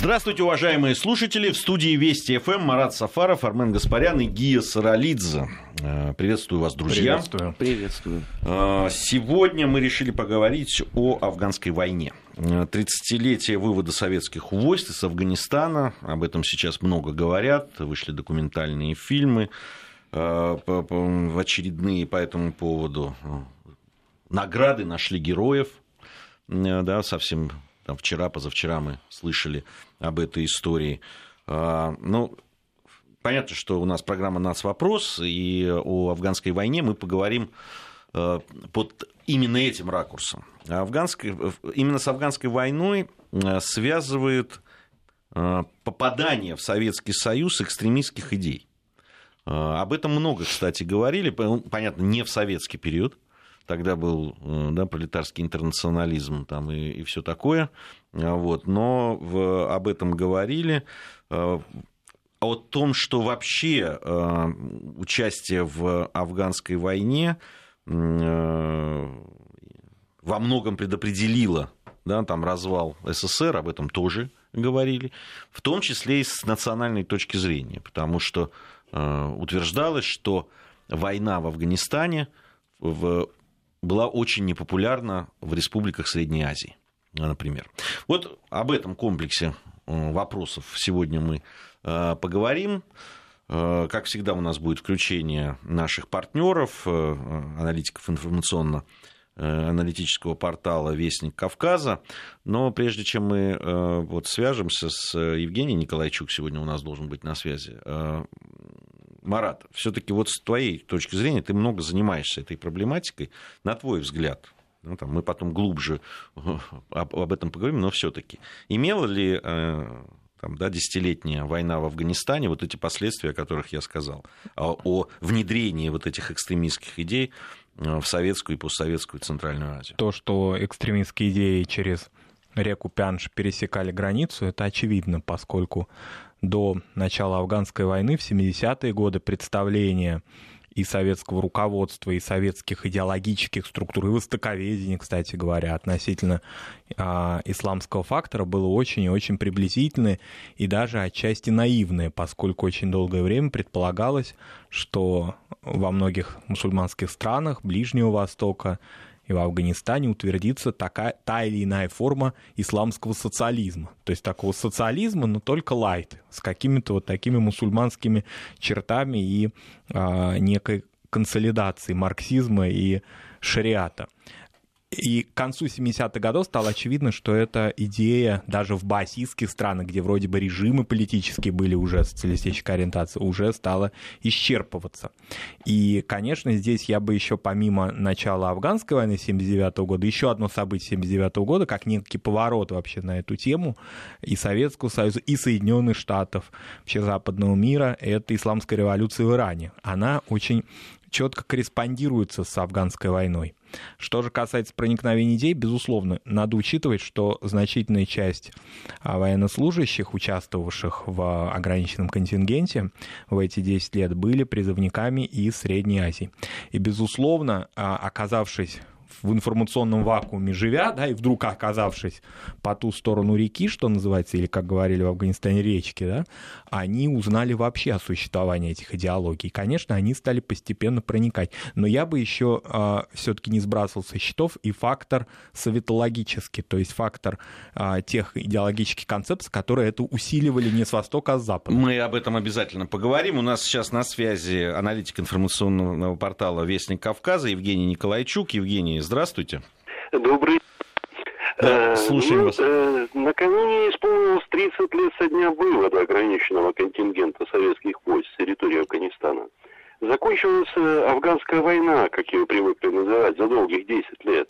Здравствуйте, уважаемые слушатели. В студии Вести ФМ Марат Сафаров, Армен Гаспарян и Гия Саралидзе. Э, приветствую вас, друзья. Приветствую. Приветствую. Э, сегодня мы решили поговорить о афганской войне. 30-летие вывода советских войск из Афганистана. Об этом сейчас много говорят. Вышли документальные фильмы э, в очередные по этому поводу. Награды нашли героев. Да, совсем там, вчера, позавчера мы слышали об этой истории. А, ну, понятно, что у нас программа «Нас вопрос», и о афганской войне мы поговорим э, под именно этим ракурсом. Афганской, именно с афганской войной э, связывает э, попадание в Советский Союз экстремистских идей. Об этом много, кстати, говорили. Понятно, не в советский период, тогда был да, пролетарский интернационализм там, и, и все такое. Вот. Но в, об этом говорили. Э, о том, что вообще участие в афганской войне во многом предопределило да, там развал СССР, об этом тоже говорили, в том числе и с национальной точки зрения, потому что утверждалось, что война в Афганистане в была очень непопулярна в республиках Средней Азии, например. Вот об этом комплексе э, вопросов сегодня мы э, поговорим. Э, как всегда, у нас будет включение наших партнеров, аналитиков информационно аналитического портала «Вестник Кавказа». Но прежде чем мы вот свяжемся с Евгением Николайчук, сегодня у нас должен быть на связи, Марат, все-таки вот с твоей точки зрения, ты много занимаешься этой проблематикой, на твой взгляд, ну, там, мы потом глубже об, об этом поговорим, но все-таки имела ли э, там, да, десятилетняя война в Афганистане, вот эти последствия, о которых я сказал, о, о внедрении вот этих экстремистских идей э, в советскую и постсоветскую Центральную Азию? То, что экстремистские идеи через реку Пянш пересекали границу, это очевидно, поскольку до начала афганской войны в 70-е годы представление и советского руководства, и советских идеологических структур, и востоковедения, кстати говоря, относительно э, исламского фактора было очень и очень приблизительное и даже отчасти наивное, поскольку очень долгое время предполагалось, что во многих мусульманских странах Ближнего Востока и в Афганистане утвердится такая, та или иная форма исламского социализма. То есть такого социализма, но только лайт, с какими-то вот такими мусульманскими чертами и а, некой консолидацией марксизма и шариата. И к концу 70-х годов стало очевидно, что эта идея даже в баасистских странах, где вроде бы режимы политические были уже социалистической ориентации, уже стала исчерпываться. И, конечно, здесь я бы еще помимо начала афганской войны 79 -го года, еще одно событие 79 -го года, как некий поворот вообще на эту тему и Советского Союза, и Соединенных Штатов, вообще западного мира, это исламская революция в Иране. Она очень четко корреспондируется с афганской войной. Что же касается проникновения идей, безусловно, надо учитывать, что значительная часть а, военнослужащих, участвовавших в ограниченном контингенте в эти 10 лет, были призывниками из Средней Азии. И, безусловно, а, оказавшись в информационном вакууме живя, да, и вдруг оказавшись по ту сторону реки, что называется, или, как говорили в Афганистане, речки, да, они узнали вообще о существовании этих идеологий. Конечно, они стали постепенно проникать. Но я бы еще э, а, все-таки не сбрасывал со счетов и фактор советологический, то есть фактор э, тех идеологических концепций, которые это усиливали не с востока, а с запада. Мы об этом обязательно поговорим. У нас сейчас на связи аналитик информационного портала «Вестник Кавказа» Евгений Николайчук. Евгений, здравствуйте. Добрый да, э, слушаем ну, вас. Э, накануне исполнилось 30 лет со дня вывода ограниченного контингента советских войск с территории Афганистана. Закончилась э, афганская война, как ее привыкли называть, за долгих 10 лет.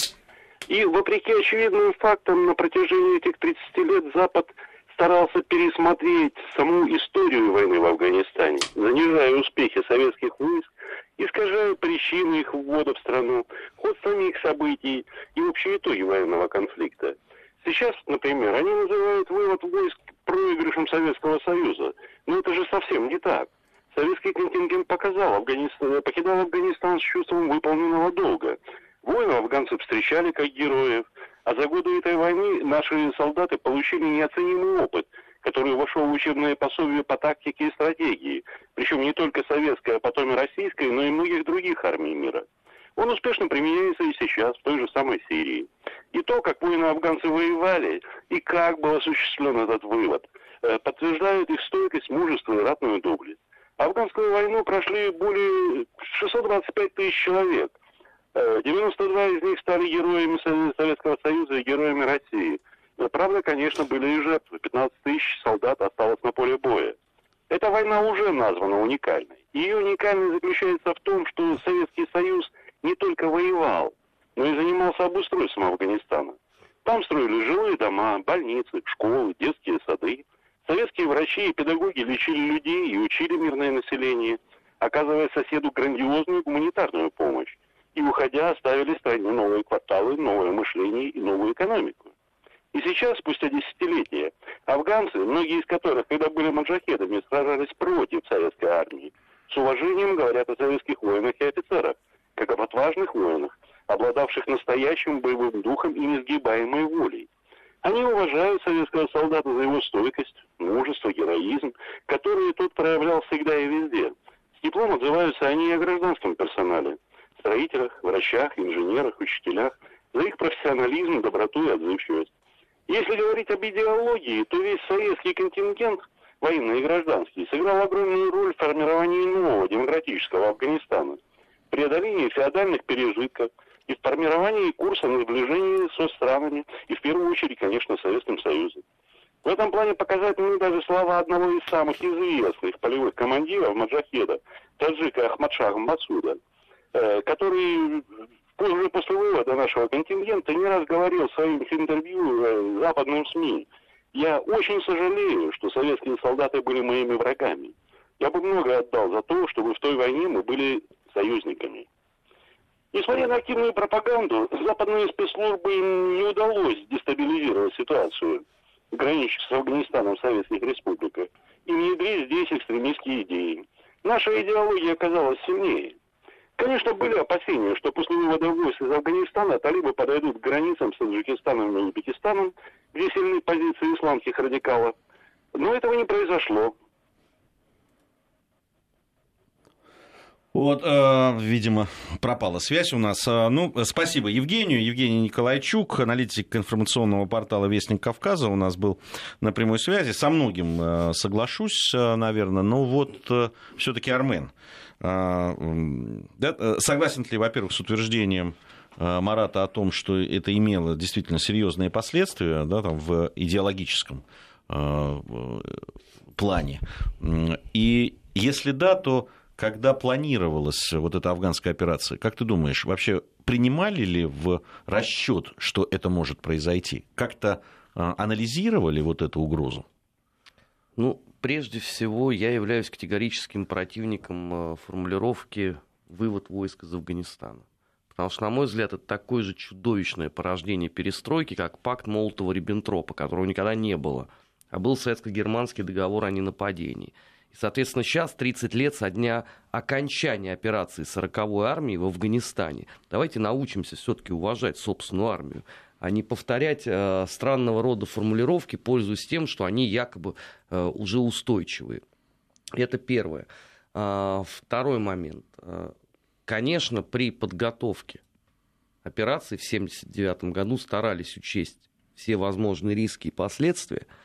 И вопреки очевидным фактам на протяжении этих 30 лет Запад старался пересмотреть саму историю войны в Афганистане, занижая успехи советских войск искажая причины их ввода в страну, ход самих событий и общие итоги военного конфликта. Сейчас, например, они называют вывод войск проигрышем Советского Союза. Но это же совсем не так. Советский контингент показал, Афганистан, покидал Афганистан с чувством выполненного долга. Воинов афганцы встречали как героев, а за годы этой войны наши солдаты получили неоценимый опыт – который вошел в учебное пособие по тактике и стратегии, причем не только советской, а потом и российской, но и многих других армий мира. Он успешно применяется и сейчас в той же самой Сирии. И то, как воины-афганцы воевали, и как был осуществлен этот вывод, э, подтверждают их стойкость, мужество и ратную доблесть. Афганскую войну прошли более 625 тысяч человек. 92 э, из них стали героями Советского Союза и героями России. Правда, конечно, были и жертвы. 15 тысяч солдат осталось на поле боя. Эта война уже названа уникальной. Ее уникальность заключается в том, что Советский Союз не только воевал, но и занимался обустройством Афганистана. Там строили жилые дома, больницы, школы, детские сады. Советские врачи и педагоги лечили людей и учили мирное население, оказывая соседу грандиозную гуманитарную помощь. И, уходя, оставили стране новые кварталы, новое мышление и новую экономику. И сейчас, спустя десятилетия, афганцы, многие из которых, когда были маджахедами, сражались против советской армии, с уважением говорят о советских воинах и офицерах, как об отважных воинах, обладавших настоящим боевым духом и несгибаемой волей. Они уважают советского солдата за его стойкость, мужество, героизм, которые тот проявлял всегда и везде. С теплом отзываются они и о гражданском персонале, строителях, врачах, инженерах, учителях, за их профессионализм, доброту и отзывчивость. Если говорить об идеологии, то весь советский контингент, военный и гражданский, сыграл огромную роль в формировании нового демократического Афганистана, преодолении феодальных пережитков и в формировании курса на сближение со странами, и в первую очередь, конечно, Советским Союзом. В этом плане показательны даже слова одного из самых известных полевых командиров Маджахеда, таджика Ахмадшаха Масуда, э, который уже после вывода нашего контингента не раз говорил в своих интервью э, западным СМИ, я очень сожалею, что советские солдаты были моими врагами. Я бы многое отдал за то, чтобы в той войне мы были союзниками. Несмотря на активную пропаганду, западные спецслужбы не удалось дестабилизировать ситуацию, граничащих с Афганистаном советских республиках, и внедрить здесь экстремистские идеи. Наша идеология оказалась сильнее. Конечно, были опасения, что после вывода войск из Афганистана талибы подойдут к границам с Таджикистаном и Узбекистаном, где сильны позиции исламских радикалов. Но этого не произошло. Вот, э, видимо, пропала связь у нас. Э, ну, спасибо Евгению. Евгений Николайчук, аналитик информационного портала «Вестник Кавказа» у нас был на прямой связи. Со многим э, соглашусь, э, наверное, но вот э, все-таки Армен. Э, да, согласен ли, во-первых, с утверждением Марата о том, что это имело действительно серьезные последствия да, там, в идеологическом плане? И если да, то когда планировалась вот эта афганская операция, как ты думаешь, вообще принимали ли в расчет, что это может произойти? Как-то а, анализировали вот эту угрозу? Ну, прежде всего, я являюсь категорическим противником а, формулировки «вывод войск из Афганистана». Потому что, на мой взгляд, это такое же чудовищное порождение перестройки, как пакт Молотова-Риббентропа, которого никогда не было. А был советско-германский договор о ненападении – и, соответственно, сейчас 30 лет со дня окончания операции 40-й армии в Афганистане. Давайте научимся все-таки уважать собственную армию а не повторять э, странного рода формулировки, пользуясь тем, что они якобы э, уже устойчивые. Это первое. А, второй момент. Э, конечно, при подготовке операции в 1979 году старались учесть все возможные риски и последствия –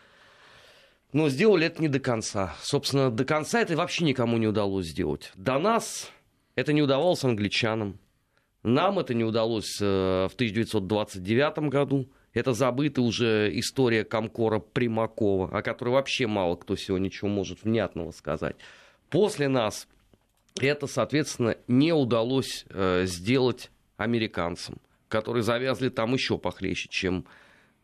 но сделали это не до конца. Собственно, до конца это вообще никому не удалось сделать. До нас это не удавалось англичанам. Нам это не удалось э, в 1929 году. Это забытая уже история Комкора Примакова, о которой вообще мало кто сегодня ничего может внятного сказать. После нас это, соответственно, не удалось э, сделать американцам, которые завязли там еще похлеще, чем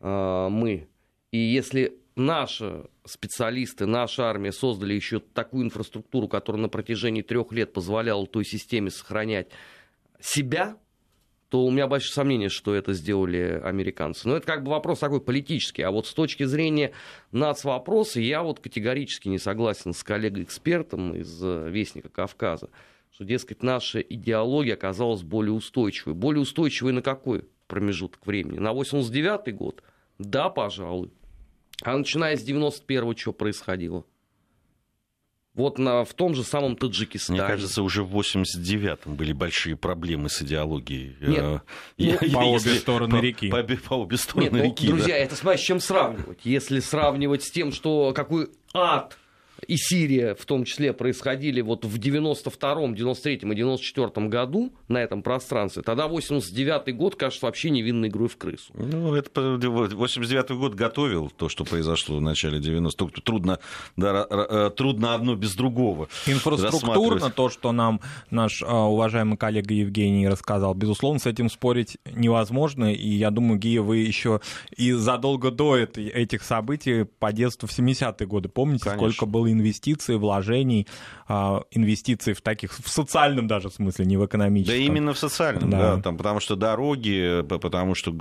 э, мы. И если наши специалисты, наша армия создали еще такую инфраструктуру, которая на протяжении трех лет позволяла той системе сохранять себя, то у меня большое сомнение, что это сделали американцы. Но это как бы вопрос такой политический. А вот с точки зрения нацвопроса я вот категорически не согласен с коллегой-экспертом из э, Вестника Кавказа, что, дескать, наша идеология оказалась более устойчивой. Более устойчивой на какой промежуток времени? На 89 год? Да, пожалуй. А начиная с 91-го что происходило? Вот на, в том же самом Таджикистане. Мне кажется, уже в 89-м были большие проблемы с идеологией. Нет, э, ну, по обе стороны реки. По, по, по обе стороны Нет, ну, реки. Друзья, да. это смотря с чем сравнивать. Если сравнивать с тем, что какой ад и Сирия в том числе происходили вот в 92-м, 93-м и 94-м году на этом пространстве, тогда 89-й год кажется вообще невинной игрой в крысу. Ну, это 89-й год готовил то, что произошло в начале 90-х. Трудно, да, э, трудно одно без другого. Инфраструктурно то, что нам наш а, уважаемый коллега Евгений рассказал, безусловно, с этим спорить невозможно. И я думаю, Гия, вы еще и задолго до этих событий по детству в 70-е годы помните, Конечно. сколько было инвестиций, вложений, а, инвестиций в таких, в социальном даже смысле, не в экономическом. Да именно в социальном, да, да там, потому что дороги, потому что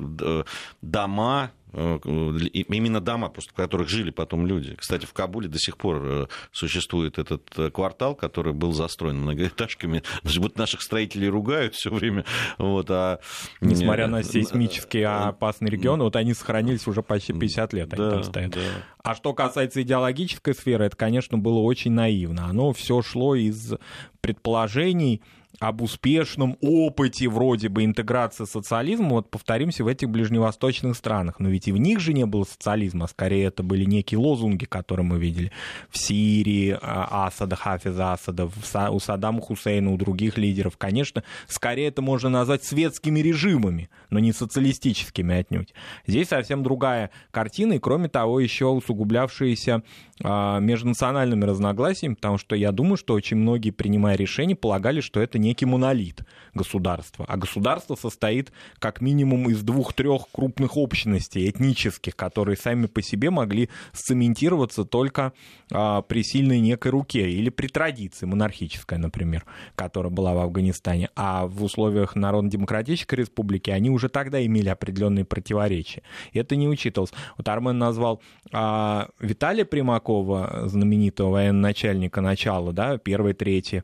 дома, именно дома, просто в которых жили потом люди. Кстати, в Кабуле до сих пор э, существует этот э, квартал, который был застроен многоэтажками. Вот наших строителей ругают все время. Вот, а... Несмотря на сейсмически опасный регион, вот они сохранились уже почти 50 лет. Они да, там стоят. Да. А что касается идеологической сферы, это, конечно, было очень наивно. Оно все шло из предположений, об успешном опыте вроде бы интеграции социализма, вот повторимся, в этих ближневосточных странах. Но ведь и в них же не было социализма, скорее это были некие лозунги, которые мы видели в Сирии, а, Асада, Хафиза Асада, у Саддама Хусейна, у других лидеров. Конечно, скорее это можно назвать светскими режимами, но не социалистическими отнюдь. Здесь совсем другая картина, и кроме того, еще усугублявшаяся а, межнациональными разногласиями, потому что я думаю, что очень многие, принимая решения, полагали, что это некий монолит государства. А государство состоит как минимум из двух-трех крупных общностей этнических, которые сами по себе могли сцементироваться только а, при сильной некой руке или при традиции монархической, например, которая была в Афганистане. А в условиях Народно-демократической республики они уже тогда имели определенные противоречия. И это не учитывалось. Вот Армен назвал а, Виталия Примакова, знаменитого военачальника начала, да, первой трети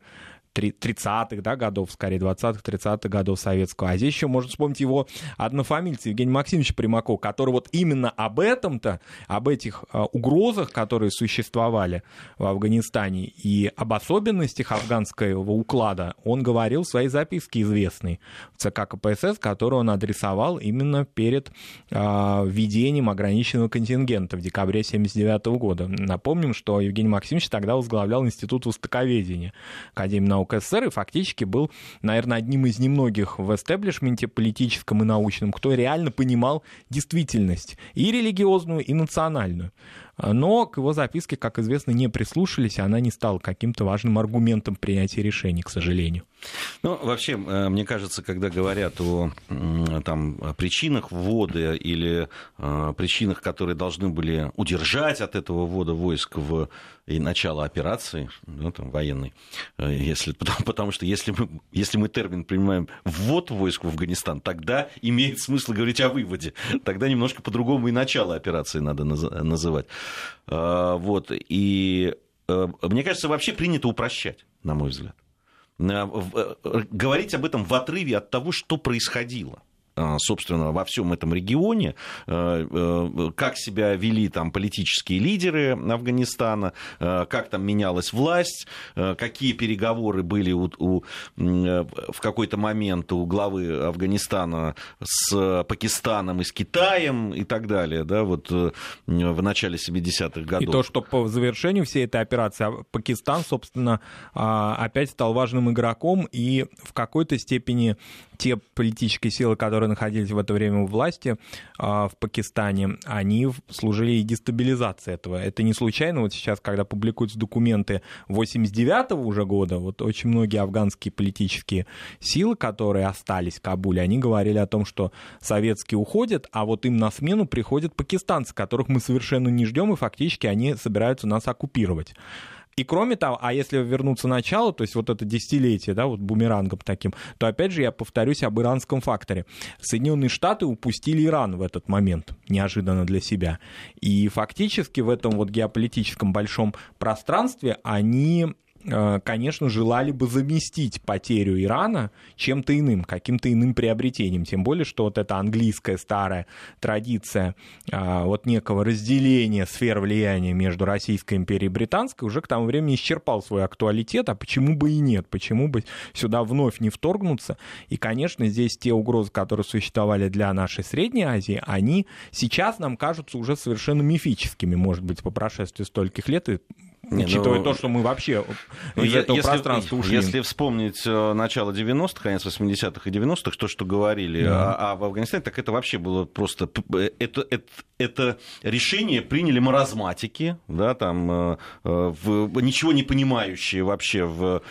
30-х да, годов, скорее 20-х, 30-х годов советского. А здесь еще можно вспомнить его однофамильца Евгения Максимовича Примакова, который вот именно об этом-то, об этих а, угрозах, которые существовали в Афганистане и об особенностях афганского уклада, он говорил в своей записке известной в ЦК КПСС, которую он адресовал именно перед э, введением ограниченного контингента в декабре 1979 года. Напомним, что Евгений Максимович тогда возглавлял Институт востоковедения Академии наук наук СССР и фактически был, наверное, одним из немногих в эстеблишменте политическом и научном, кто реально понимал действительность и религиозную, и национальную. Но к его записке, как известно, не прислушались, и она не стала каким-то важным аргументом принятия решений, к сожалению. Ну, вообще, э, мне кажется, когда говорят о там, причинах ввода или э, причинах, которые должны были удержать от этого ввода войск в и начало операции ну, там, военной, э, если, потому, потому что если мы, если мы термин принимаем ввод войск в Афганистан, тогда имеет смысл говорить о выводе. Тогда немножко по-другому и начало операции надо называть. Вот. И мне кажется, вообще принято упрощать, на мой взгляд. Э, э, говорить об этом в отрыве от того, что происходило. А, собственно, во всем этом регионе, э, э, как себя вели там политические лидеры Афганистана, э, как там менялась власть, какие переговоры были у, у, в какой-то момент у главы Афганистана с Пакистаном и с Китаем и так далее, да, вот в начале 70-х годов. И то, что по завершению всей этой операции а, Пакистан, собственно, а, опять стал важным игроком и в какой-то степени те политические силы, которые находились в это время у власти а, в Пакистане, они служили и дестабилизации этого. Это не случайно. Вот сейчас, когда публикуются документы 89-го уже года, вот очень многие афганские политические силы, которые остались в Кабуле, они говорили о том, что советские уходят, а вот им на смену приходят пакистанцы, которых мы совершенно не ждем, и фактически они собираются нас оккупировать. И кроме того, а если вернуться к началу, то есть вот это десятилетие, да, вот бумерангом таким, то опять же я повторюсь об иранском факторе. Соединенные Штаты упустили Иран в этот момент, неожиданно для себя. И фактически в этом вот геополитическом большом пространстве они конечно, желали бы заместить потерю Ирана чем-то иным, каким-то иным приобретением. Тем более, что вот эта английская старая традиция э, вот некого разделения сфер влияния между Российской империей и Британской уже к тому времени исчерпал свой актуалитет, а почему бы и нет, почему бы сюда вновь не вторгнуться. И, конечно, здесь те угрозы, которые существовали для нашей Средней Азии, они сейчас нам кажутся уже совершенно мифическими, может быть, по прошествии стольких лет, и не, Учитывая ну, то, что мы вообще ну, из этого если, пространства ушли. Если вспомнить э, начало 90-х, конец 80-х и 90-х, то, что говорили да. а, а в Афганистане, так это вообще было просто... Э, это, это, это решение приняли маразматики, да, там, э, в, ничего не понимающие вообще в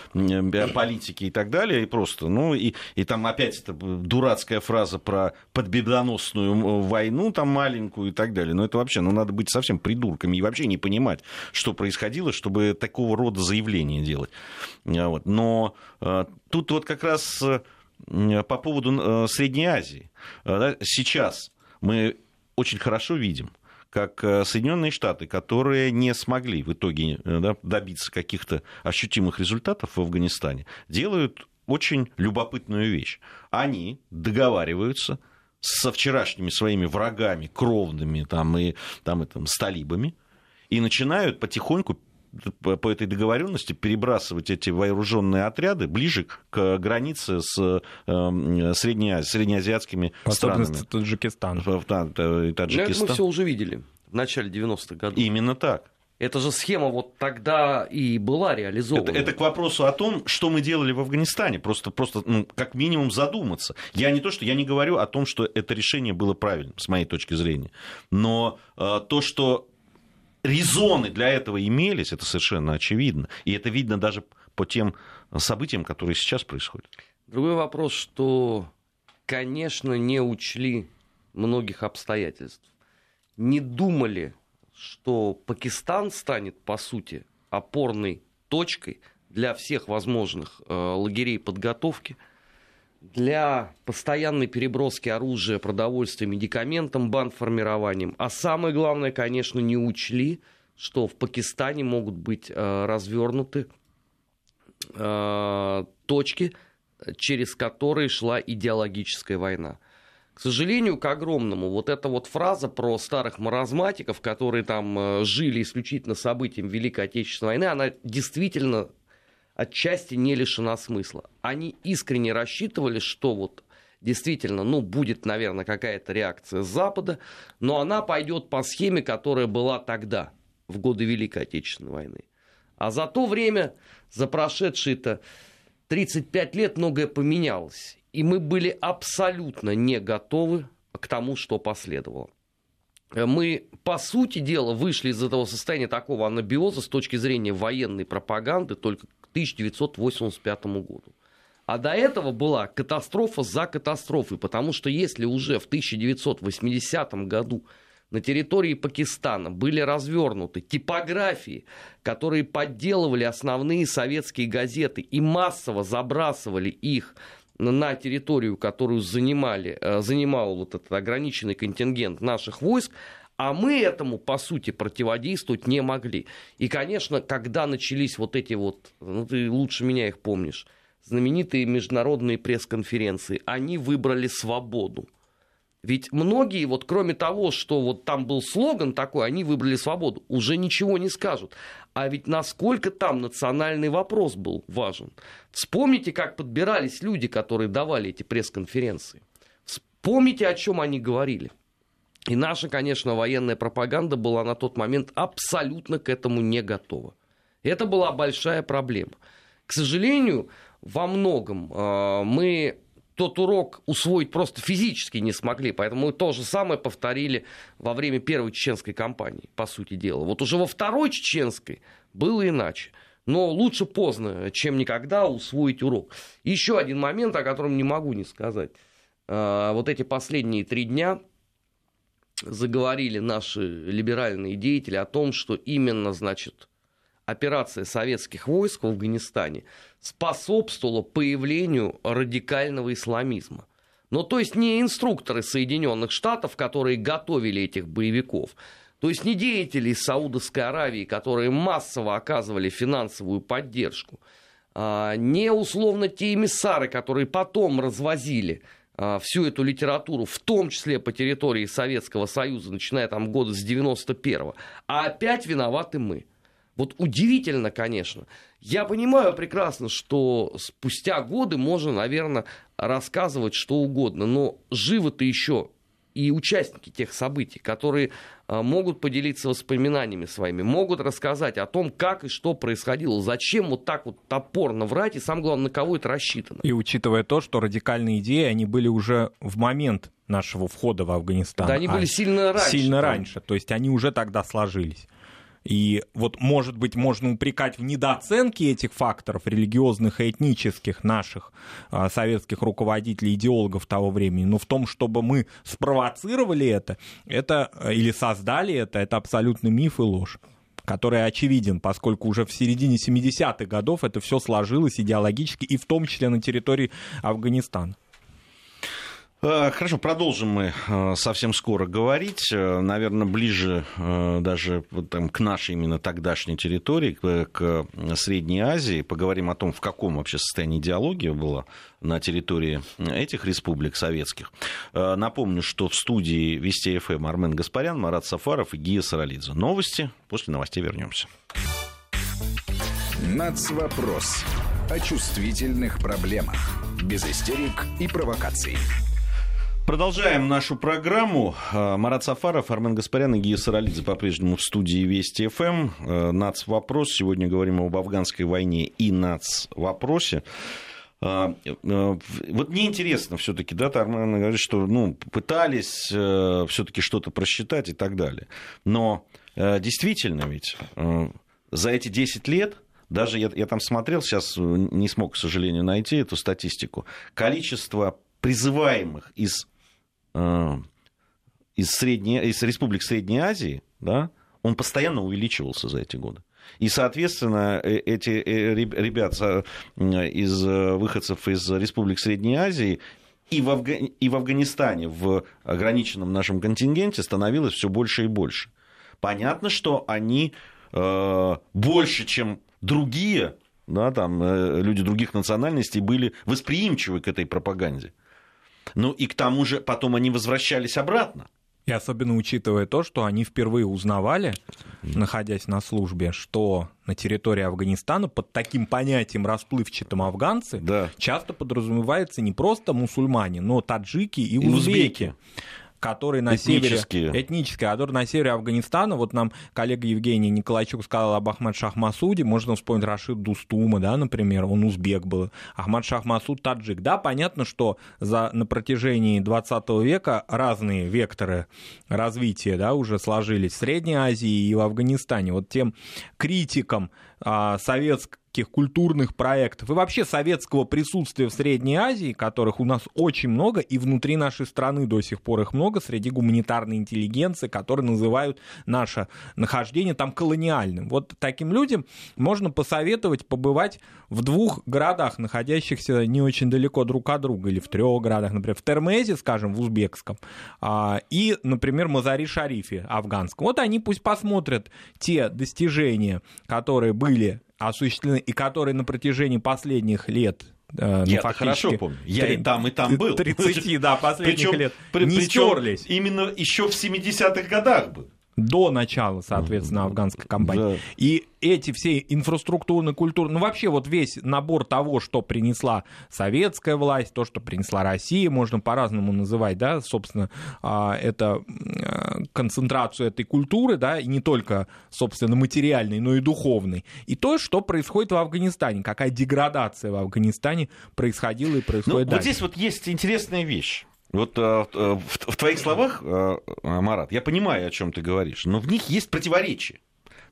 политике и так далее, и просто, ну, и, и там опять эта дурацкая фраза про подбедоносную войну, там, маленькую и так далее. Но это вообще, ну, надо быть совсем придурками и вообще не понимать, что происходило хватило, чтобы такого рода заявления делать. А, вот. Но э, тут вот как раз э, по поводу э, Средней Азии. Сейчас мы очень хорошо видим, как Соединенные Штаты, которые не смогли в итоге да, добиться каких-то ощутимых результатов в Афганистане, делают очень любопытную вещь. Они договариваются со вчерашними своими врагами, кровными там, и, там, и, там, с талибами, и начинают потихоньку по этой договоренности перебрасывать эти вооруженные отряды ближе к границе с э, Средней Азией, среднеазиатскими странами. Таджикистан. Да, Таджикистан. Это мы все уже видели в начале 90-х годов. Именно так. Эта же схема вот тогда и была реализована. Это, это к вопросу о том, что мы делали в Афганистане. Просто, просто ну, как минимум задуматься. Я не то, что я не говорю о том, что это решение было правильным, с моей точки зрения. Но э, то, что резоны для этого имелись, это совершенно очевидно. И это видно даже по тем событиям, которые сейчас происходят. Другой вопрос, что, конечно, не учли многих обстоятельств. Не думали, что Пакистан станет, по сути, опорной точкой для всех возможных э, лагерей подготовки – для постоянной переброски оружия, продовольствия, медикаментам, бандформированием. А самое главное, конечно, не учли, что в Пакистане могут быть э, развернуты э, точки, через которые шла идеологическая война. К сожалению, к огромному, вот эта вот фраза про старых маразматиков, которые там э, жили исключительно событием Великой Отечественной войны, она действительно отчасти не лишена смысла. Они искренне рассчитывали, что вот действительно, ну, будет, наверное, какая-то реакция с Запада, но она пойдет по схеме, которая была тогда, в годы Великой Отечественной войны. А за то время, за прошедшие-то 35 лет многое поменялось. И мы были абсолютно не готовы к тому, что последовало. Мы, по сути дела, вышли из этого состояния такого анабиоза с точки зрения военной пропаганды только 1985 году. А до этого была катастрофа за катастрофой, потому что если уже в 1980 году на территории Пакистана были развернуты типографии, которые подделывали основные советские газеты и массово забрасывали их на территорию, которую занимали, э, занимал вот этот ограниченный контингент наших войск, а мы этому, по сути, противодействовать не могли. И, конечно, когда начались вот эти вот, ну ты лучше меня их помнишь, знаменитые международные пресс-конференции, они выбрали свободу. Ведь многие, вот кроме того, что вот там был слоган такой, они выбрали свободу, уже ничего не скажут. А ведь насколько там национальный вопрос был важен. Вспомните, как подбирались люди, которые давали эти пресс-конференции. Вспомните, о чем они говорили. И наша, конечно, военная пропаганда была на тот момент абсолютно к этому не готова. Это была большая проблема. К сожалению, во многом э, мы тот урок усвоить просто физически не смогли, поэтому мы то же самое повторили во время первой чеченской кампании, по сути дела. Вот уже во второй чеченской было иначе. Но лучше поздно, чем никогда усвоить урок. Еще один момент, о котором не могу не сказать. Э, вот эти последние три дня заговорили наши либеральные деятели о том, что именно, значит, операция советских войск в Афганистане способствовала появлению радикального исламизма. Но то есть не инструкторы Соединенных Штатов, которые готовили этих боевиков. То есть не деятели Саудовской Аравии, которые массово оказывали финансовую поддержку, а, не условно те эмиссары, которые потом развозили всю эту литературу, в том числе по территории Советского Союза, начиная там года с 91-го, а опять виноваты мы. Вот удивительно, конечно. Я понимаю прекрасно, что спустя годы можно, наверное, рассказывать что угодно, но живы-то еще и участники тех событий, которые а, могут поделиться воспоминаниями своими, могут рассказать о том, как и что происходило, зачем вот так вот топорно врать, и самое главное, на кого это рассчитано. И учитывая то, что радикальные идеи, они были уже в момент нашего входа в Афганистан. Да, они были а сильно раньше. Сильно там. раньше, то есть они уже тогда сложились. И вот, может быть, можно упрекать в недооценке этих факторов религиозных и этнических наших а, советских руководителей, идеологов того времени, но в том, чтобы мы спровоцировали это, это э, или создали это, это абсолютно миф и ложь который очевиден, поскольку уже в середине 70-х годов это все сложилось идеологически, и в том числе на территории Афганистана. Э, хорошо, продолжим мы э, совсем скоро говорить. Э, наверное, ближе даже там, к нашей именно тогдашней территории, к Средней Азии. Поговорим о том, в каком вообще состоянии идеология была на территории этих республик советских. Напомню, что в студии Вести ФМ Армен Гаспарян, Марат Сафаров и Гия Саралидзе. Новости. После новостей вернемся. Нацвопрос. О чувствительных проблемах. Без истерик и провокаций. Продолжаем нашу программу. Э, Марат Сафаров, Армен Гаспарян и Гия Саралидзе по-прежнему в студии Вести ФМ. Э, Нац вопрос. Сегодня говорим об афганской войне и нац вопросе. Э, вот мне интересно все-таки, да, Армен говорит, что ну, пытались все-таки что-то просчитать и так далее. Но действительно ведь за эти 10 лет даже я, я там смотрел, сейчас не смог, к сожалению, найти эту статистику, количество призываемых из Э, из, Средней, из республик Средней Азии, да, он постоянно увеличивался за эти годы. И, соответственно, э, эти э, ребят из выходцев из республик Средней Азии и в, Афга... и в Афганистане в ограниченном нашем контингенте становилось все больше и больше. Понятно, что они э, больше, чем другие, да, там, э, люди других национальностей были восприимчивы к этой пропаганде. Ну и к тому же потом они возвращались обратно. И особенно учитывая то, что они впервые узнавали, находясь на службе, что на территории Афганистана под таким понятием расплывчатым афганцы да. часто подразумевается не просто мусульмане, но таджики и, и узбеки. Который на севере... Этнические. который на севере Афганистана, вот нам коллега Евгений Николайчук сказал об Ахмад Шахмасуде, можно вспомнить Рашид Дустума, да, например, он узбек был, Ахмад Шахмасуд таджик. Да, понятно, что за, на протяжении 20 века разные векторы развития, да, уже сложились в Средней Азии и в Афганистане. Вот тем критикам а, советской таких культурных проектов и вообще советского присутствия в Средней Азии, которых у нас очень много, и внутри нашей страны до сих пор их много, среди гуманитарной интеллигенции, которые называют наше нахождение там колониальным. Вот таким людям можно посоветовать побывать в двух городах, находящихся не очень далеко друг от друга, или в трех городах, например, в Термезе, скажем, в узбекском, а, и, например, Мазари-Шарифе, афганском. Вот они пусть посмотрят те достижения, которые были осуществлены и которые на протяжении последних лет э, я ну, хорошо помню. Я 3, и там, и там был. 30, да, последних причем, лет. Не причем стерлись. Именно еще в 70-х годах был до начала, соответственно, афганской кампании. Да. И эти все инфраструктурные, культурные, ну вообще вот весь набор того, что принесла советская власть, то, что принесла Россия, можно по-разному называть, да, собственно, а, это а, концентрацию этой культуры, да, и не только, собственно, материальной, но и духовной. И то, что происходит в Афганистане, какая деградация в Афганистане происходила и происходит ну, дальше. Вот здесь вот есть интересная вещь. Вот э, в, в твоих словах, э, Марат, я понимаю, о чем ты говоришь, но в них есть противоречие.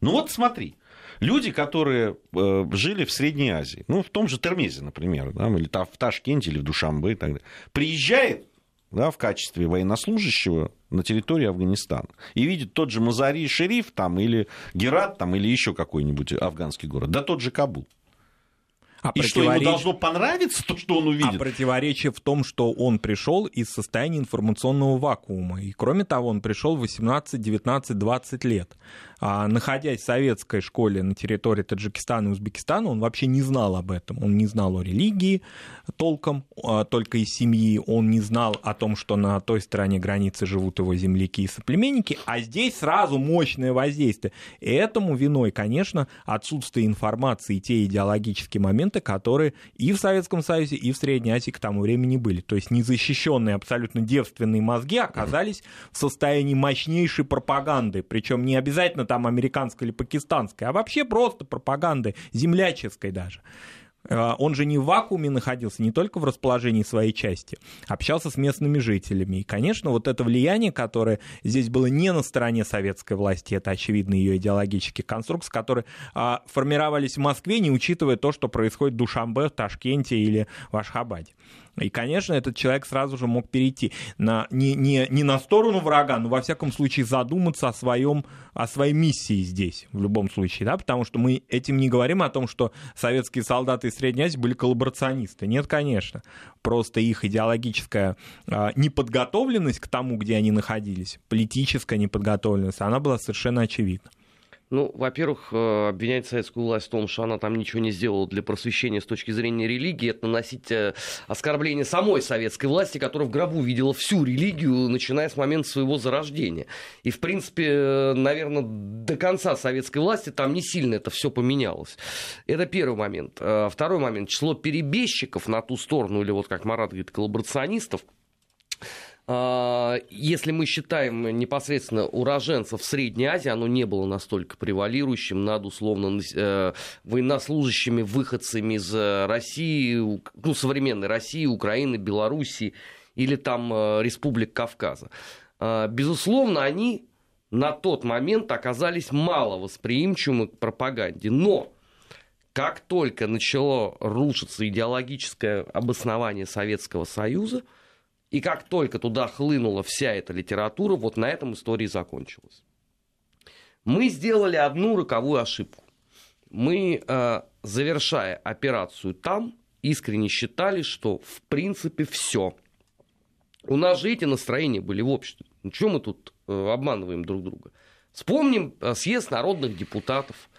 Ну вот смотри, люди, которые э, жили в Средней Азии, ну в том же Термезе, например, да, или там, в Ташкенте, или в Душамбе и так далее, приезжает да, в качестве военнослужащего на территории Афганистана. И видит тот же Мазари Шериф там, или Герат там, или еще какой-нибудь афганский город, да тот же Кабул. А и что ему должно понравиться то, что он увидит? А противоречие в том, что он пришел из состояния информационного вакуума. И кроме того, он пришел в 18, 19, 20 лет. А, находясь в советской школе на территории Таджикистана и Узбекистана, он вообще не знал об этом. Он не знал о религии толком, а, только из семьи. Он не знал о том, что на той стороне границы живут его земляки и соплеменники. А здесь сразу мощное воздействие. И этому виной, конечно, отсутствие информации и те идеологические моменты, которые и в Советском Союзе, и в Средней Азии к тому времени были. То есть незащищенные, абсолютно девственные мозги оказались в состоянии мощнейшей пропаганды. Причем не обязательно там американской или пакистанской, а вообще просто пропаганды, земляческой даже. Э, он же не в вакууме находился, не только в расположении своей части, общался с местными жителями. И, конечно, вот это влияние, которое здесь было не на стороне советской власти, это, очевидно, ее идеологические конструкции, которые а, формировались в Москве, не учитывая то, что происходит в Душамбе, в Ташкенте или в Ашхабаде. И, конечно, этот человек сразу же мог перейти на, не, не, не на сторону врага, но, во всяком случае, задуматься о, своем, о своей миссии здесь, в любом случае, да, потому что мы этим не говорим о том, что советские солдаты из Средней Азии были коллаборационисты. Нет, конечно. Просто их идеологическая а, неподготовленность к тому, где они находились, политическая неподготовленность, она была совершенно очевидна. Ну, во-первых, э, обвинять советскую власть в том, что она там ничего не сделала для просвещения с точки зрения религии, это наносить э, оскорбление самой советской власти, которая в гробу видела всю религию, начиная с момента своего зарождения. И, в принципе, э, наверное, до конца советской власти там не сильно это все поменялось. Это первый момент. Второй момент. Число перебежчиков на ту сторону, или вот как Марат говорит, коллаборационистов, если мы считаем непосредственно уроженцев Средней Азии, оно не было настолько превалирующим над условно э, военнослужащими выходцами из э, России, ну, современной России, Украины, Белоруссии или там э, Республик Кавказа. А, безусловно, они на тот момент оказались мало восприимчивыми к пропаганде. Но как только начало рушиться идеологическое обоснование Советского Союза – и как только туда хлынула вся эта литература, вот на этом история закончилась. Мы сделали одну роковую ошибку. Мы, э, завершая операцию там, искренне считали, что в принципе все. У нас же эти настроения были в обществе. Ну, что мы тут э, обманываем друг друга? Вспомним э, съезд народных депутатов,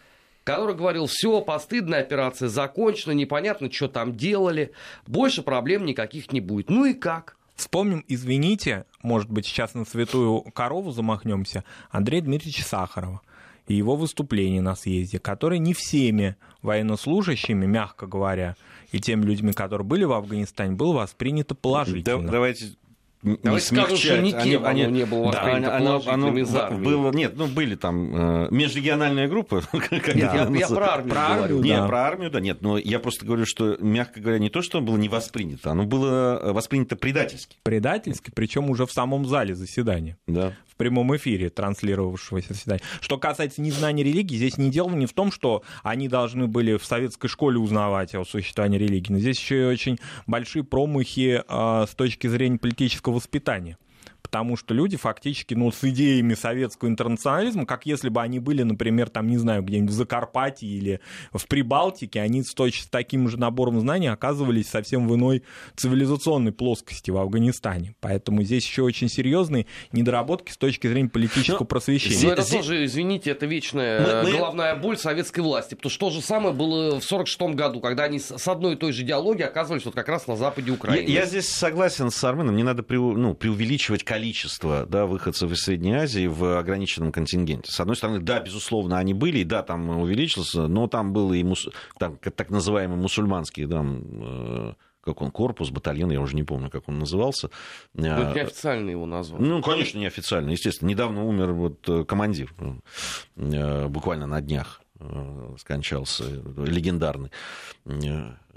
который говорил, все, постыдная операция закончена, непонятно, что там делали, больше проблем никаких не будет. Ну и как? Вспомним, извините, может быть, сейчас на святую корову замахнемся, Андрея Дмитриевича Сахарова и его выступление на съезде, которое не всеми военнослужащими, мягко говоря, и теми людьми, которые были в Афганистане, было воспринято положительно. Да, давайте не Давайте смягчать. Скажем, что никем они, оно не было да, оно, оно, оно было, Нет, ну были там э, межрегиональная группа. я, я про армию про армию, Нет, да. про армию, да, нет, но я просто говорю, что, мягко говоря, не то, что оно было не воспринято, оно было воспринято предательски. Предательски, причем уже в самом зале заседания. Да в прямом эфире транслировавшегося заседания. Что касается незнания религии, здесь не дело не в том, что они должны были в советской школе узнавать о существовании религии, но здесь еще и очень большие промахи э, с точки зрения политического воспитания потому что люди фактически, ну, с идеями советского интернационализма, как если бы они были, например, там, не знаю, где-нибудь в Закарпатье или в Прибалтике, они с, точно с таким же набором знаний оказывались совсем в иной цивилизационной плоскости в Афганистане. Поэтому здесь еще очень серьезные недоработки с точки зрения политического Но, просвещения. Ну, это здесь... тоже, извините, это вечная мы, мы... головная боль советской власти, потому что то же самое было в 1946 году, когда они с одной и той же идеологией оказывались вот как раз на западе Украины. Я, я здесь согласен с Арменом, не надо pre, ну, преувеличивать количество количество да, выходцев из Средней Азии в ограниченном контингенте. С одной стороны, да, безусловно, они были, и да, там увеличился, но там был и мус... там, так называемый мусульманский там, э, как он, корпус, батальон, я уже не помню, как он назывался. Ну, это неофициально его назвали. Ну, конечно, неофициально, естественно. Недавно умер вот э, командир, э, буквально на днях скончался, легендарный.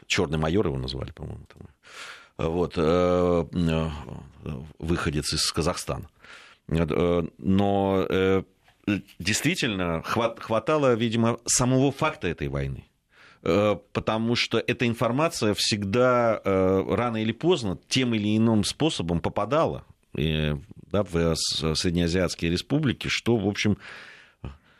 Черный майор его назвали, по-моему. Вот выходец из Казахстана. Э, но э, действительно хватало, видимо, самого факта этой войны. Э, потому что эта информация всегда рано или поздно тем или иным способом попадала да, в среднеазиатские республики, что, в общем,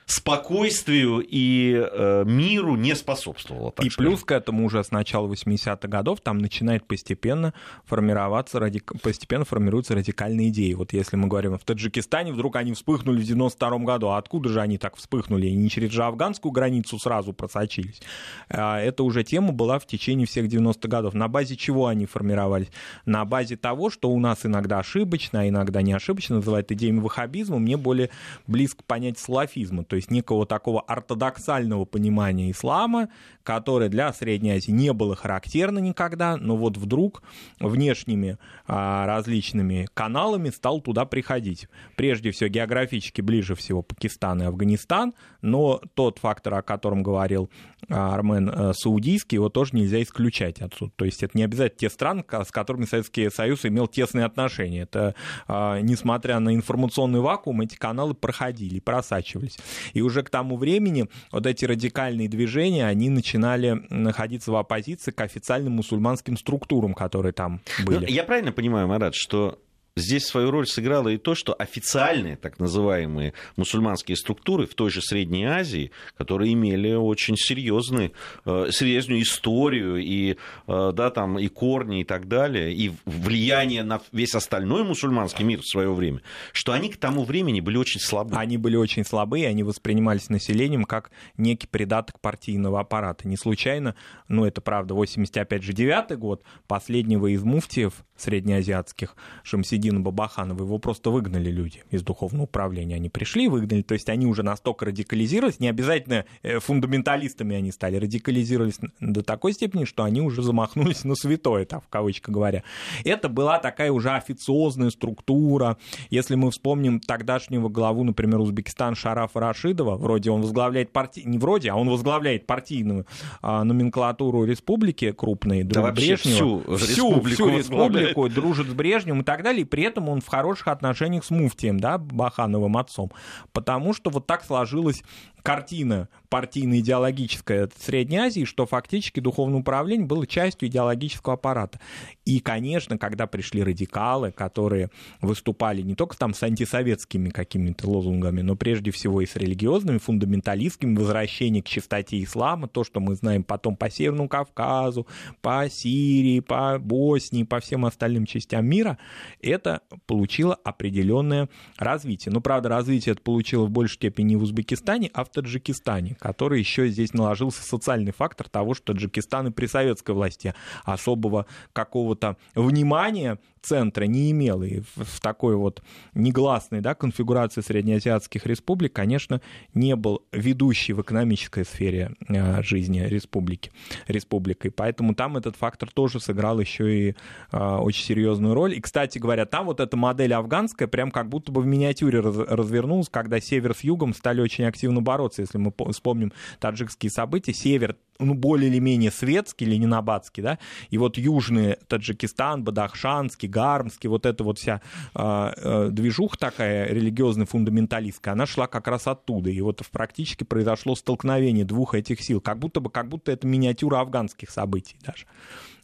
спокойствию и э, миру не способствовало. и скажем. плюс к этому уже с начала 80-х годов там начинает постепенно формироваться, постепенно формируются радикальные идеи. Вот если мы говорим в Таджикистане, вдруг они вспыхнули в 92 году, а откуда же они так вспыхнули? И не через же афганскую границу сразу просочились. А, это уже тема была в течение всех 90-х годов. На базе чего они формировались? На базе того, что у нас иногда ошибочно, а иногда не ошибочно называют идеями ваххабизма, мне более близко понять салафизма, то есть некого такого ортодоксального понимания ислама, которое для Средней Азии не было характерно никогда, но вот вдруг внешними а, различными каналами стал туда приходить. Прежде всего, географически ближе всего Пакистан и Афганистан, но тот фактор, о котором говорил а, Армен э, Саудийский, его тоже нельзя исключать отсюда. То есть это не обязательно те страны, с которыми Советский Союз имел тесные отношения. Это, а, несмотря на информационный вакуум, эти каналы проходили, просачивались. И уже к тому времени вот эти радикальные движения, они начинали находиться в оппозиции к официальным мусульманским структурам, которые там ну, были. Ну, я правильно понимаю, Марат, что Здесь свою роль сыграло и то, что официальные так называемые мусульманские структуры в той же Средней Азии, которые имели очень серьезную, э, серьезную историю и, э, да, там, и корни и так далее, и влияние на весь остальной мусульманский мир в свое время, что они к тому времени были очень слабы. Они были очень слабы, и они воспринимались населением как некий придаток партийного аппарата. Не случайно, ну это правда, 85 же 9 год, последнего из муфтиев среднеазиатских, Шамсидина Бабаханова, его просто выгнали люди из духовного управления. Они пришли, выгнали, то есть они уже настолько радикализировались, не обязательно э, фундаменталистами они стали, радикализировались до такой степени, что они уже замахнулись на святое, так, в кавычках говоря. Это была такая уже официозная структура. Если мы вспомним тогдашнего главу, например, Узбекистан Шарафа Рашидова, вроде он возглавляет партий, не вроде, а он возглавляет партийную а, номенклатуру республики крупной, да Брежнева. Всю, всю, всю республику республику, дружит с Брежневым и так далее, и при этом он в хороших отношениях с Муфтием, да, Бахановым отцом, потому что вот так сложилось картина партийно-идеологическая Средней Азии, что фактически духовное управление было частью идеологического аппарата. И, конечно, когда пришли радикалы, которые выступали не только там с антисоветскими какими-то лозунгами, но прежде всего и с религиозными, фундаменталистскими, возвращение к чистоте ислама, то, что мы знаем потом по Северному Кавказу, по Сирии, по Боснии, по всем остальным частям мира, это получило определенное развитие. Но, правда, развитие это получило в большей степени не в Узбекистане, а в Таджикистане, который еще здесь наложился социальный фактор того, что Таджикистан и при советской власти особого какого-то внимания центра не имел. И в такой вот негласной да, конфигурации среднеазиатских республик, конечно, не был ведущий в экономической сфере э, жизни республики, республикой. Поэтому там этот фактор тоже сыграл еще и а, очень серьезную роль. И, кстати говоря, там вот эта модель афганская прям как будто бы в миниатюре раз, развернулась, когда север с югом стали очень активно бороться. Если мы вспомним таджикские события, север ну, более или менее светский, ленинабадский, да, и вот южный Таджикистан, Бадахшанский, Гармский, вот эта вот вся э, э, движуха такая религиозно-фундаменталистская, она шла как раз оттуда, и вот практически произошло столкновение двух этих сил, как будто бы, как будто это миниатюра афганских событий даже.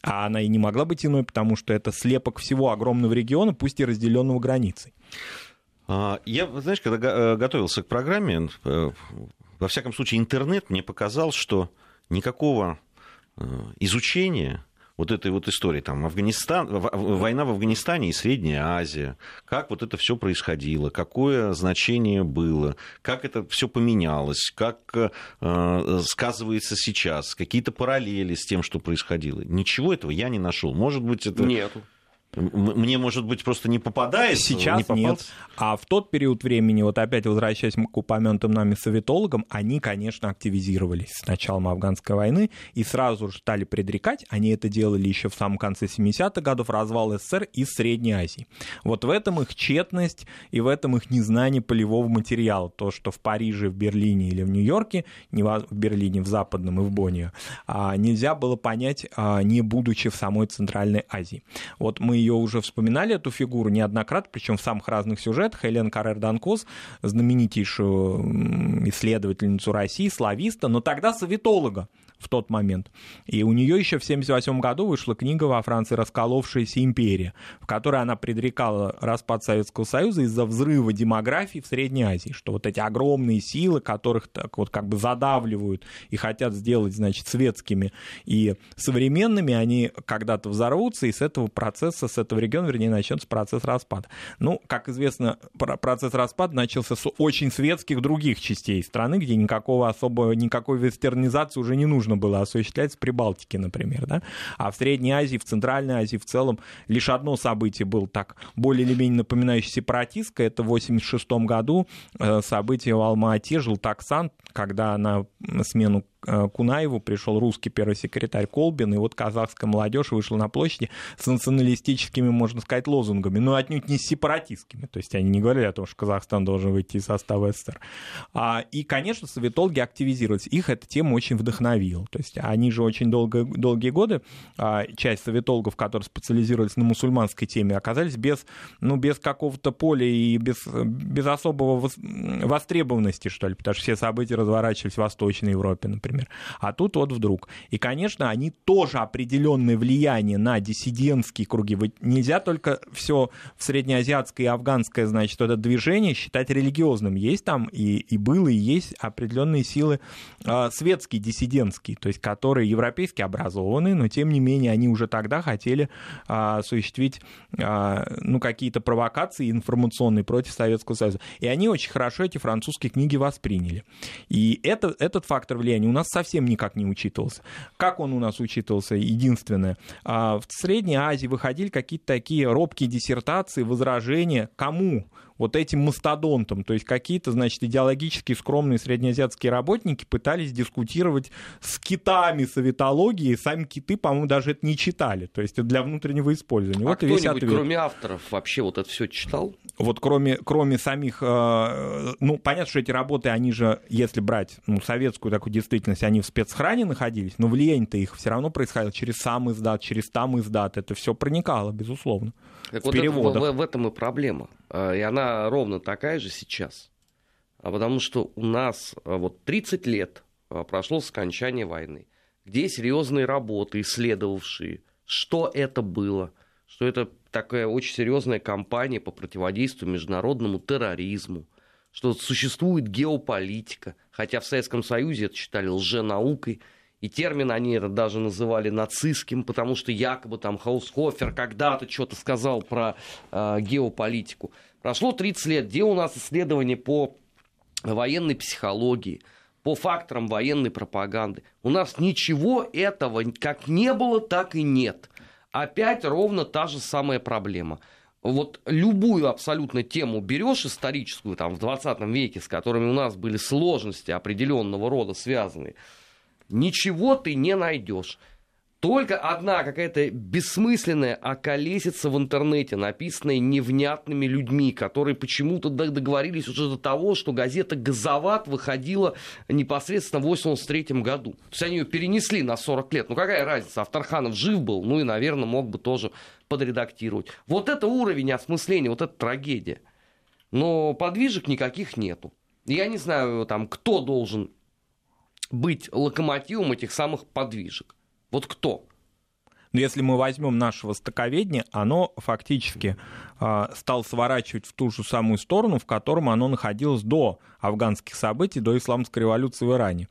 А она и не могла быть иной, потому что это слепок всего огромного региона, пусть и разделенного границей. А, я, знаешь, когда э, готовился к программе, э, во всяком случае, интернет мне показал, что никакого э, изучения вот этой вот истории, там, Афганистан, война в Афганистане и Средняя Азия, как вот это все происходило, какое значение было, как это все поменялось, как э, сказывается сейчас, какие-то параллели с тем, что происходило. Ничего этого я не нашел. Может быть, это... Нету. Мне, может быть, просто не попадает? Сейчас не нет. А в тот период времени, вот опять возвращаясь к упомянутым нами советологам, они, конечно, активизировались с началом афганской войны и сразу же стали предрекать, они это делали еще в самом конце 70-х годов, развал СССР из Средней Азии. Вот в этом их четность и в этом их незнание полевого материала. То, что в Париже, в Берлине или в Нью-Йорке, не в Берлине, в Западном и в Бонне, а, нельзя было понять, а, не будучи в самой Центральной Азии. Вот мы ее уже вспоминали, эту фигуру, неоднократно, причем в самых разных сюжетах. Элен Каррер Данкос, знаменитейшую исследовательницу России, слависта, но тогда советолога в тот момент. И у нее еще в 1978 году вышла книга во Франции «Расколовшаяся империя», в которой она предрекала распад Советского Союза из-за взрыва демографии в Средней Азии, что вот эти огромные силы, которых так вот как бы задавливают и хотят сделать, значит, светскими и современными, они когда-то взорвутся, и с этого процесса, с этого региона, вернее, начнется процесс распада. Ну, как известно, процесс распада начался с очень светских других частей страны, где никакого особого, никакой вестернизации уже не нужно было осуществлять в Прибалтике, например, да? А в Средней Азии, в Центральной Азии в целом лишь одно событие было так более или менее напоминающее сепаратистское, это в 1986 году э, событие в Алма-Ате, Желтоксан, когда на смену Кунаеву пришел русский первый секретарь Колбин, и вот казахская молодежь вышла на площади с националистическими, можно сказать, лозунгами, но отнюдь не сепаратистскими. То есть они не говорили о том, что Казахстан должен выйти из состава СССР. А, и, конечно, советологи активизировались. Их эта тема очень вдохновила. То есть они же очень долго, долгие годы, а, часть советологов, которые специализировались на мусульманской теме, оказались без, ну, без какого-то поля и без, без особого востребованности, что ли, потому что все события разворачивались в Восточной Европе, например например. А тут вот вдруг. И, конечно, они тоже определенное влияние на диссидентские круги. Нельзя только все в среднеазиатское и афганское, значит, это движение считать религиозным. Есть там и, и было, и есть определенные силы э, светские, диссидентские, то есть которые европейски образованы, но тем не менее они уже тогда хотели э, осуществить э, ну, какие-то провокации информационные против Советского Союза. И они очень хорошо эти французские книги восприняли. И это, этот фактор влияния у нас нас совсем никак не учитывался. Как он у нас учитывался? Единственное, а, в Средней Азии выходили какие-то такие робкие диссертации, возражения. Кому? Вот этим мастодонтом. То есть какие-то, значит, идеологически скромные среднеазиатские работники пытались дискутировать с китами советологии, сами киты, по-моему, даже это не читали. То есть для внутреннего использования. А вот весь ответ. кроме авторов, вообще вот это все читал? Вот кроме, кроме самих, э, ну, понятно, что эти работы, они же, если брать ну, советскую такую действительность, они в спецхране находились, но влияние-то их все равно происходило через сам издат, через там издат. Это все проникало, безусловно. Так в вот переводах. Это, в, в этом и проблема. А, и она ровно такая же сейчас. А потому что у нас а, вот 30 лет прошло с окончания войны, где серьезные работы, исследовавшие, что это было, что это такая очень серьезная кампания по противодействию международному терроризму, что существует геополитика, хотя в Советском Союзе это считали лженаукой, и термин они это даже называли нацистским, потому что якобы там Хаусхофер когда-то что-то сказал про э, геополитику. Прошло 30 лет, где у нас исследования по военной психологии, по факторам военной пропаганды? У нас ничего этого как не было, так и нет. Опять ровно та же самая проблема вот любую абсолютно тему берешь историческую, там, в 20 веке, с которыми у нас были сложности определенного рода связанные, ничего ты не найдешь. Только одна какая-то бессмысленная околесица в интернете, написанная невнятными людьми, которые почему-то договорились уже до того, что газета «Газоват» выходила непосредственно в 1983 году. То есть они ее перенесли на 40 лет. Ну какая разница, Авторханов жив был, ну и, наверное, мог бы тоже подредактировать. Вот это уровень осмысления, вот это трагедия. Но подвижек никаких нету. Я не знаю, там, кто должен быть локомотивом этих самых подвижек. Вот кто? Но если мы возьмем наше востоковедение, оно фактически э, стало сворачивать в ту же самую сторону, в котором оно находилось до афганских событий, до исламской революции в Иране.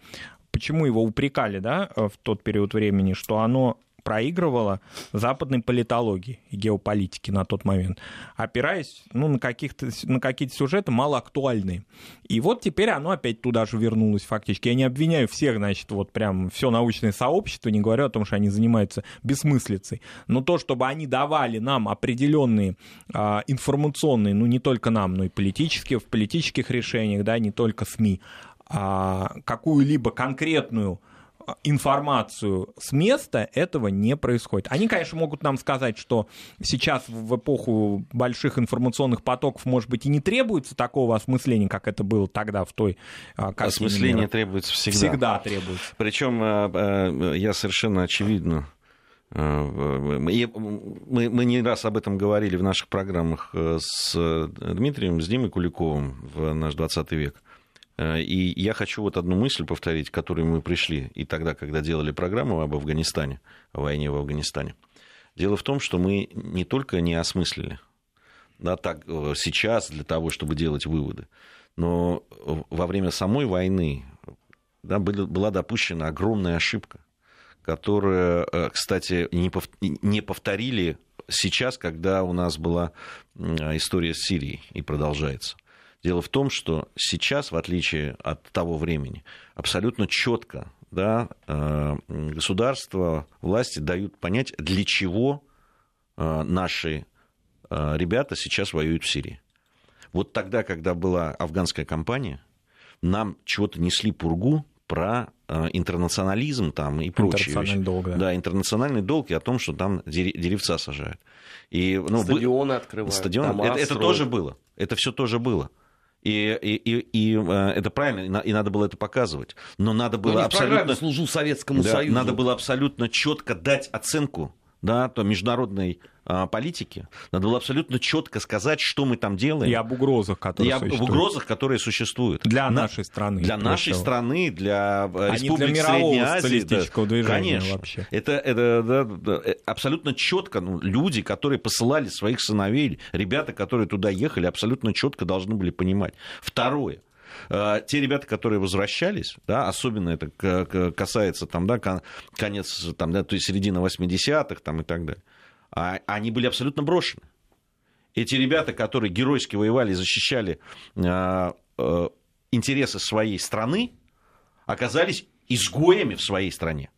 Почему его упрекали да, в тот период времени, что оно проигрывала западной политологии и геополитике на тот момент, опираясь ну, на, каких-то, на какие-то сюжеты малоактуальные. И вот теперь оно опять туда же вернулось фактически. Я не обвиняю всех, значит, вот прям все научное сообщество, не говорю о том, что они занимаются бессмыслицей, но то, чтобы они давали нам определенные а, информационные, ну не только нам, но и политические, в политических решениях, да, не только СМИ, а, какую-либо конкретную информацию с места, этого не происходит. Они, конечно, могут нам сказать, что сейчас в эпоху больших информационных потоков, может быть, и не требуется такого осмысления, как это было тогда в той а, Осмысление мира. требуется всегда. Всегда требуется. Причем а, а, я совершенно очевидно мы, мы не раз об этом говорили в наших программах с Дмитрием, с Димой Куликовым в наш 20 век. И я хочу вот одну мысль повторить, к которой мы пришли и тогда, когда делали программу об Афганистане, о войне в Афганистане. Дело в том, что мы не только не осмыслили, да, так сейчас для того, чтобы делать выводы, но во время самой войны да, была допущена огромная ошибка которые, э, кстати, не повторили сейчас, когда у нас была история с Сирией и продолжается. Дело в том, что сейчас, в отличие от того времени, абсолютно четко да, э, государство, власти дают понять, для чего э, наши ребята сейчас воюют в Сирии. Вот тогда, когда была афганская кампания, нам чего-то несли пургу про э, интернационализм там и прочее. Интернациональный вещи. долг, да. Да, интернациональный долг и о том, что там деревца сажают. И, ну, стадионы открывают. Стадионы, это, это тоже было. Это все тоже было. И, и, и, и э, это правильно, и надо было это показывать. Но надо было Но абсолютно... служу Советскому да, Союзу. Надо было абсолютно четко дать оценку да, то международной а, политики. Надо было абсолютно четко сказать, что мы там делаем. И об угрозах, которые и об, существуют. угрозах, которые существуют. Для На, нашей страны. Для нашей всего. страны, для а республик для Средней Азии. Да, движения конечно. Вообще. Это, это да, да, э, абсолютно четко. Ну, люди, которые посылали своих сыновей, ребята, которые туда ехали, абсолютно четко должны были понимать. Второе э, те ребята, которые возвращались, да, особенно это касается там, да, конец, там, да, то есть середина 80-х там, и так далее, а, они были абсолютно брошены. Эти ребята, которые геройски воевали и защищали э, э, интересы своей страны, оказались изгоями в своей стране.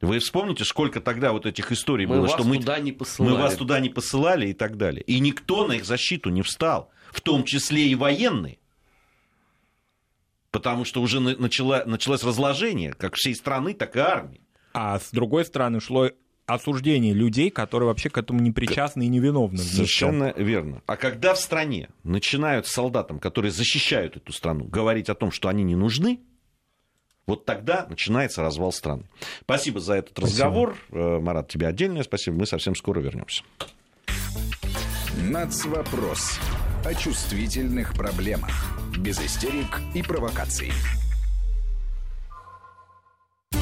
Вы вспомните, сколько тогда вот этих историй мы было, что мы, туда не посылали. мы вас туда не посылали и так далее. И никто на их защиту не встал, в том числе и военные. Потому что уже начало, началось разложение как всей страны, так и армии. А с другой стороны шло осуждение людей, которые вообще к этому не причастны и невиновны. Совершенно верно. А когда в стране начинают солдатам, которые защищают эту страну, говорить о том, что они не нужны, вот тогда начинается развал страны. Спасибо за этот спасибо. разговор. Э, Марат, тебе отдельное спасибо. Мы совсем скоро вернемся. Нацвопрос о чувствительных проблемах. Без истерик и провокаций.